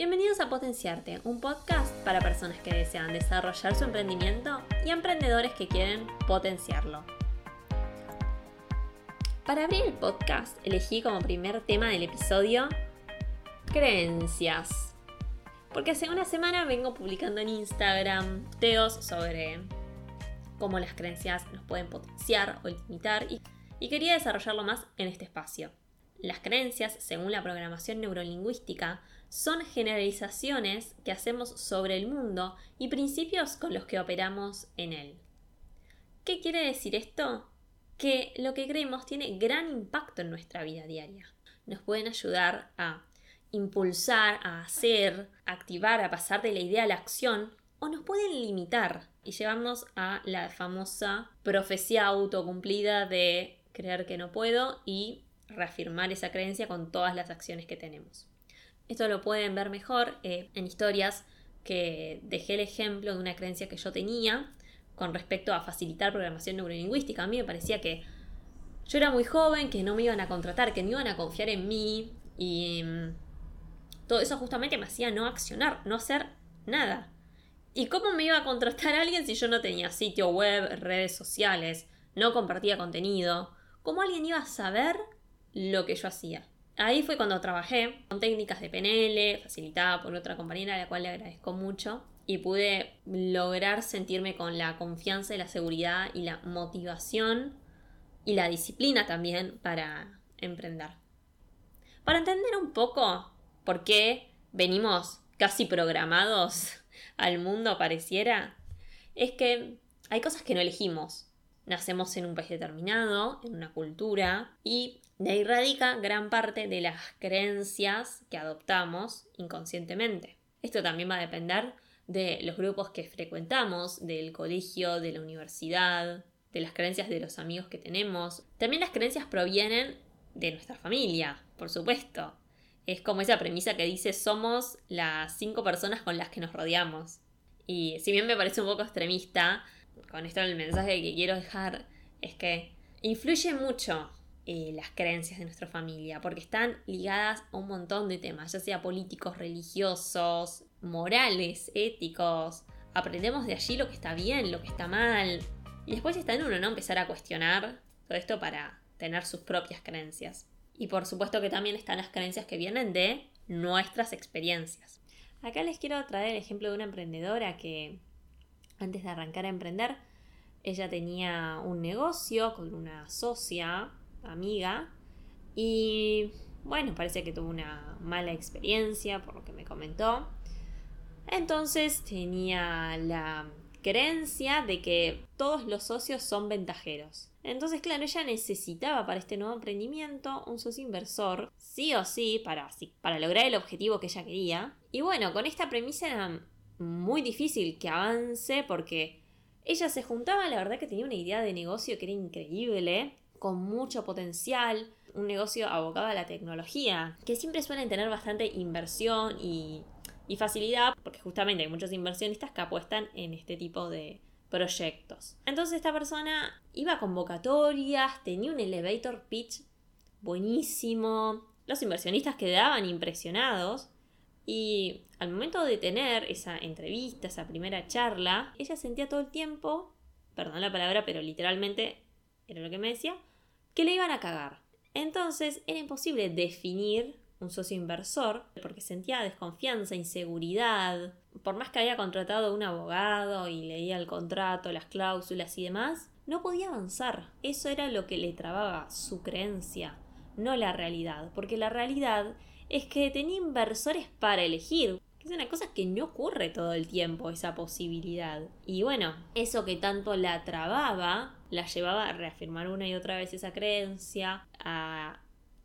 Bienvenidos a Potenciarte, un podcast para personas que desean desarrollar su emprendimiento y emprendedores que quieren potenciarlo. Para abrir el podcast elegí como primer tema del episodio creencias. Porque hace una semana vengo publicando en Instagram teos sobre cómo las creencias nos pueden potenciar o limitar y, y quería desarrollarlo más en este espacio. Las creencias, según la programación neurolingüística, son generalizaciones que hacemos sobre el mundo y principios con los que operamos en él. ¿Qué quiere decir esto? Que lo que creemos tiene gran impacto en nuestra vida diaria. Nos pueden ayudar a impulsar, a hacer, activar, a pasar de la idea a la acción, o nos pueden limitar y llevarnos a la famosa profecía autocumplida de creer que no puedo y reafirmar esa creencia con todas las acciones que tenemos. Esto lo pueden ver mejor eh, en historias que dejé el ejemplo de una creencia que yo tenía con respecto a facilitar programación neurolingüística. A mí me parecía que yo era muy joven, que no me iban a contratar, que no iban a confiar en mí y mm, todo eso justamente me hacía no accionar, no hacer nada. ¿Y cómo me iba a contratar alguien si yo no tenía sitio web, redes sociales, no compartía contenido? ¿Cómo alguien iba a saber lo que yo hacía. Ahí fue cuando trabajé con técnicas de PNL, facilitada por otra compañera a la cual le agradezco mucho, y pude lograr sentirme con la confianza y la seguridad y la motivación y la disciplina también para emprender. Para entender un poco por qué venimos casi programados al mundo pareciera, es que hay cosas que no elegimos. Nacemos en un país determinado, en una cultura, y de ahí radica gran parte de las creencias que adoptamos inconscientemente. Esto también va a depender de los grupos que frecuentamos, del colegio, de la universidad, de las creencias de los amigos que tenemos. También las creencias provienen de nuestra familia, por supuesto. Es como esa premisa que dice somos las cinco personas con las que nos rodeamos. Y si bien me parece un poco extremista, con esto el mensaje que quiero dejar es que influye mucho eh, las creencias de nuestra familia, porque están ligadas a un montón de temas, ya sea políticos, religiosos, morales, éticos. Aprendemos de allí lo que está bien, lo que está mal. Y después está en uno, ¿no? Empezar a cuestionar todo esto para tener sus propias creencias. Y por supuesto que también están las creencias que vienen de nuestras experiencias. Acá les quiero traer el ejemplo de una emprendedora que antes de arrancar a emprender, ella tenía un negocio con una socia amiga y bueno, parece que tuvo una mala experiencia por lo que me comentó. Entonces tenía la creencia de que todos los socios son ventajeros. Entonces, claro, ella necesitaba para este nuevo emprendimiento un socio inversor, sí o sí, para, para lograr el objetivo que ella quería. Y bueno, con esta premisa muy difícil que avance porque ella se juntaba, la verdad que tenía una idea de negocio que era increíble, con mucho potencial, un negocio abocado a la tecnología, que siempre suelen tener bastante inversión y, facilidad, porque justamente hay muchos inversionistas que apuestan en este tipo de proyectos. Entonces esta persona iba a convocatorias, tenía un elevator pitch buenísimo, los inversionistas quedaban impresionados y al momento de tener esa entrevista, esa primera charla, ella sentía todo el tiempo, perdón la palabra, pero literalmente era lo que me decía, que le iban a cagar. Entonces era imposible definir un socio inversor porque sentía desconfianza, inseguridad. Por más que había contratado a un abogado y leía el contrato, las cláusulas y demás, no podía avanzar. Eso era lo que le trababa su creencia, no la realidad, porque la realidad es que tenía inversores para elegir. Es una cosa que no ocurre todo el tiempo, esa posibilidad. Y bueno, eso que tanto la trababa la llevaba a reafirmar una y otra vez esa creencia, a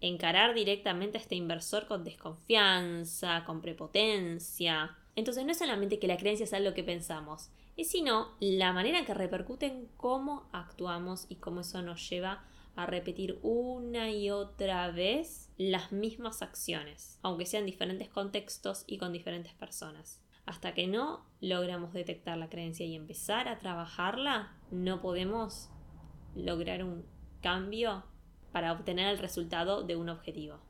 encarar directamente a este inversor con desconfianza, con prepotencia. Entonces no es solamente que la creencia sea lo que pensamos, es sino la manera que repercute en cómo actuamos y cómo eso nos lleva a repetir una y otra vez las mismas acciones, aunque sean diferentes contextos y con diferentes personas. Hasta que no logramos detectar la creencia y empezar a trabajarla, no podemos lograr un cambio para obtener el resultado de un objetivo.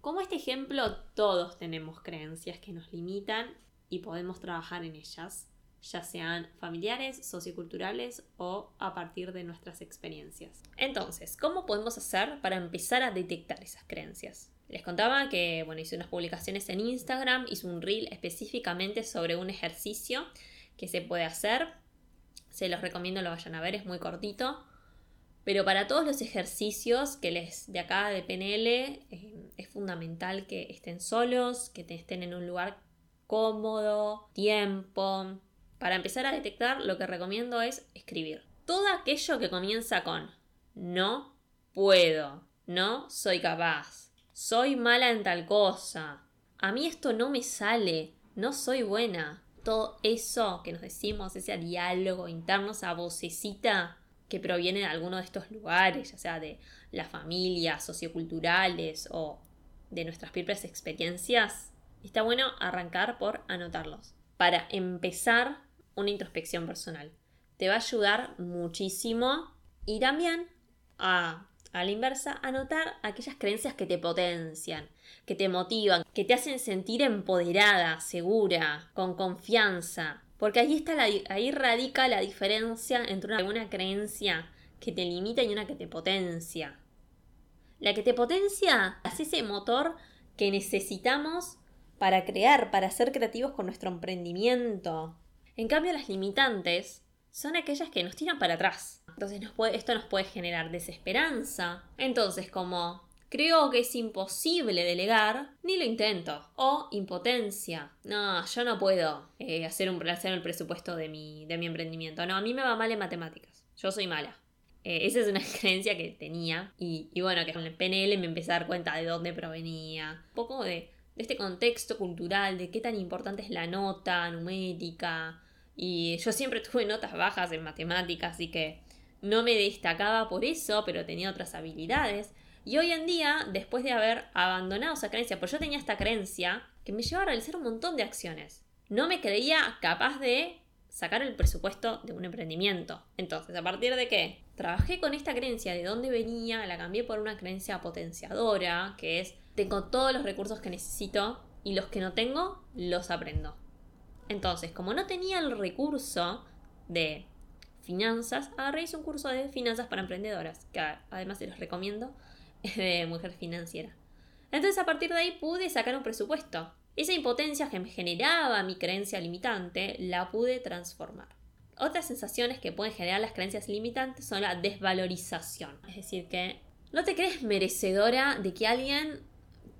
Como este ejemplo, todos tenemos creencias que nos limitan y podemos trabajar en ellas, ya sean familiares, socioculturales o a partir de nuestras experiencias. Entonces, ¿cómo podemos hacer para empezar a detectar esas creencias? Les contaba que, bueno, hice unas publicaciones en Instagram, hice un reel específicamente sobre un ejercicio que se puede hacer. Se los recomiendo lo vayan a ver, es muy cortito. Pero para todos los ejercicios que les de acá de PNL eh, es fundamental que estén solos, que estén en un lugar cómodo, tiempo. Para empezar a detectar, lo que recomiendo es escribir. Todo aquello que comienza con no puedo, no soy capaz, soy mala en tal cosa, a mí esto no me sale, no soy buena. Todo eso que nos decimos, ese diálogo interno, esa vocecita, que proviene de alguno de estos lugares, ya sea de las familias socioculturales o de nuestras propias experiencias, está bueno arrancar por anotarlos. Para empezar una introspección personal. Te va a ayudar muchísimo y también a, a la inversa, anotar aquellas creencias que te potencian, que te motivan, que te hacen sentir empoderada, segura, con confianza, porque ahí, está la, ahí radica la diferencia entre una, creencia que te limita y una que te potencia. La que te potencia es ese motor que necesitamos para crear, para ser creativos con nuestro emprendimiento. En cambio, las limitantes son aquellas que nos tiran para atrás. Entonces esto nos puede generar desesperanza. Entonces, como Creo que es imposible delegar, ni lo intento. O impotencia. No, yo no puedo eh, hacer, un, hacer el presupuesto de mi, de mi emprendimiento. No, a mí me va mal en matemáticas. Yo soy mala. Eh, esa es una creencia que tenía. Y, bueno, que con el PNL me empecé a dar cuenta de dónde provenía. Un poco de, de este contexto cultural, de qué tan importante es la nota numérica. Y yo siempre tuve notas bajas en matemáticas, así que no me destacaba por eso, pero tenía otras habilidades. Y hoy en día, después de haber abandonado esa creencia, pues yo tenía esta creencia que me llevaba a realizar un montón de acciones. No me creía capaz de sacar el presupuesto de un emprendimiento. Entonces, ¿a partir de qué? Trabajé con esta creencia de dónde venía, la cambié por una creencia potenciadora, que es, tengo todos los recursos que necesito y los que no tengo, los aprendo. Entonces, como no tenía el recurso de finanzas, agarré un curso de finanzas para emprendedoras, que además se los recomiendo, de mujer financiera. Entonces a partir de ahí pude sacar un presupuesto. Esa impotencia que me generaba mi creencia limitante la pude transformar. Otras sensaciones que pueden generar las creencias limitantes son la desvalorización. Es decir, que no te crees merecedora de que alguien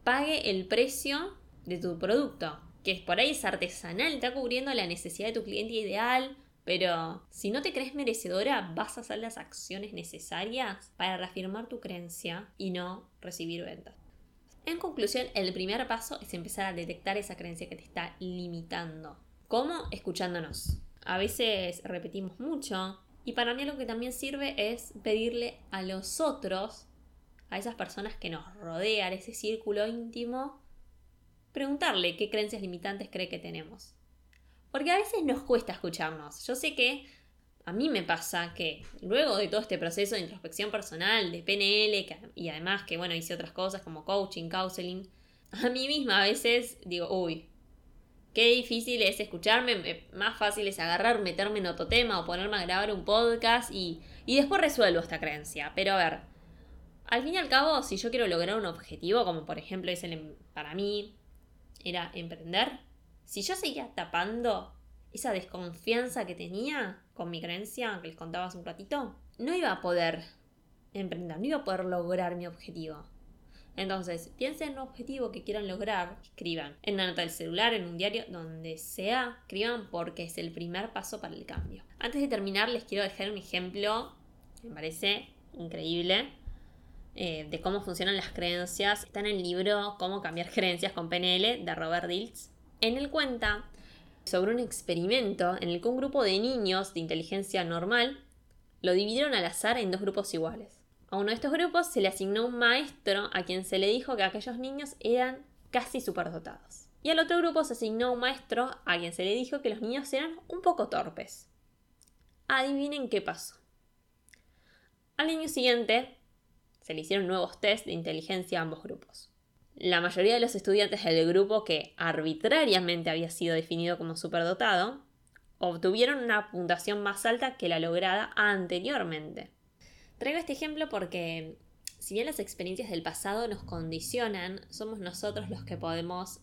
pague el precio de tu producto. Que por ahí es artesanal, está cubriendo la necesidad de tu cliente ideal, pero si no te crees merecedora, vas a hacer las acciones necesarias para reafirmar tu creencia y no recibir ventas. En conclusión, el primer paso es empezar a detectar esa creencia que te está limitando. ¿Cómo? Escuchándonos. A veces repetimos mucho y para mí lo que también sirve es pedirle a los otros, a esas personas que nos rodean, ese círculo íntimo, preguntarle qué creencias limitantes cree que tenemos. Porque a veces nos cuesta escucharnos. Yo sé que a mí me pasa que luego de todo este proceso de introspección personal, de PNL, y además que, bueno, hice otras cosas como coaching, counseling, a mí misma a veces digo, uy, qué difícil es escucharme, más fácil es agarrar, meterme en otro tema o ponerme a grabar un podcast y, y después resuelvo esta creencia. Pero a ver, al fin y al cabo, si yo quiero lograr un objetivo, como por ejemplo es el, em, para mí, era emprender, si yo seguía tapando esa desconfianza que tenía con mi creencia que les contaba hace un ratito, no iba a poder emprender, no iba a poder lograr mi objetivo. Entonces, piensen en un objetivo que quieran lograr, escriban en una nota del celular, en un diario, donde sea, escriban porque es el primer paso para el cambio. Antes de terminar, les quiero dejar un ejemplo que me parece increíble eh, de cómo funcionan las creencias. Está en el libro Cómo cambiar creencias con PNL de Robert Diltz. En él cuenta sobre un experimento en el que un grupo de niños de inteligencia normal lo dividieron al azar en dos grupos iguales. A uno de estos grupos se le asignó un maestro a quien se le dijo que aquellos niños eran casi superdotados. Y al otro grupo se asignó un maestro a quien se le dijo que los niños eran un poco torpes. Adivinen qué pasó. Al año siguiente se le hicieron nuevos test de inteligencia a ambos grupos. La mayoría de los estudiantes del grupo que arbitrariamente había sido definido como superdotado obtuvieron una puntuación más alta que la lograda anteriormente. Traigo este ejemplo porque si bien las experiencias del pasado nos condicionan, somos nosotros los que podemos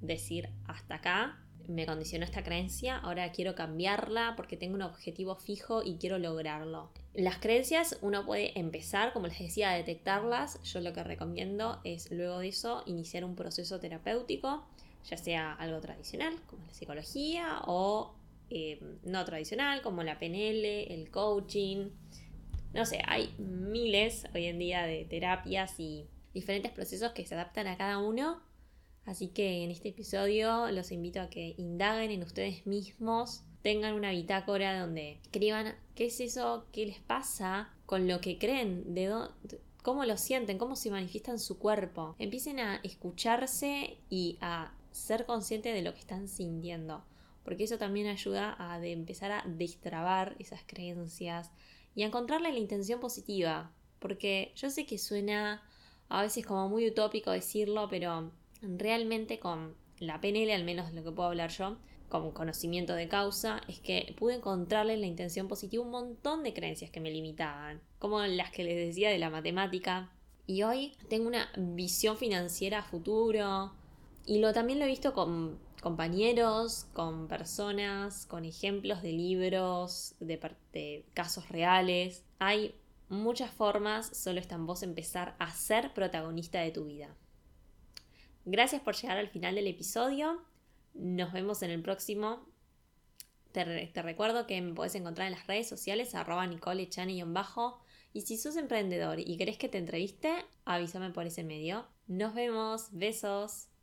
decir hasta acá, me condicionó esta creencia, ahora quiero cambiarla porque tengo un objetivo fijo y quiero lograrlo. Las creencias uno puede empezar, como les decía, a detectarlas. Yo lo que recomiendo es luego de eso iniciar un proceso terapéutico, ya sea algo tradicional como la psicología o eh, no tradicional como la PNL, el coaching. No sé, hay miles hoy en día de terapias y diferentes procesos que se adaptan a cada uno Así que en este episodio los invito a que indaguen en ustedes mismos, tengan una bitácora donde escriban qué es eso, qué les pasa con lo que creen, de cómo lo sienten, cómo se manifiesta en su cuerpo. Empiecen a escucharse y a ser conscientes de lo que están sintiendo, porque eso también ayuda a empezar a destrabar esas creencias y a encontrarle la intención positiva, porque yo sé que suena a veces como muy utópico decirlo, pero realmente con la PNL, al menos lo que puedo hablar yo, con conocimiento de causa, es que pude encontrarle en la intención positiva un montón de creencias que me limitaban, como las que les decía de la matemática. Y hoy tengo una visión financiera a futuro. Y lo también lo he visto con compañeros, con personas, con ejemplos de libros, de, de casos reales. Hay muchas formas, solo está en vos empezar a ser protagonista de tu vida. Gracias por llegar al final del episodio. Nos vemos en el próximo. Te, recuerdo que me puedes encontrar en las redes sociales arroba bajo y si sos emprendedor y querés que te entreviste, avísame por ese medio. Nos vemos, besos.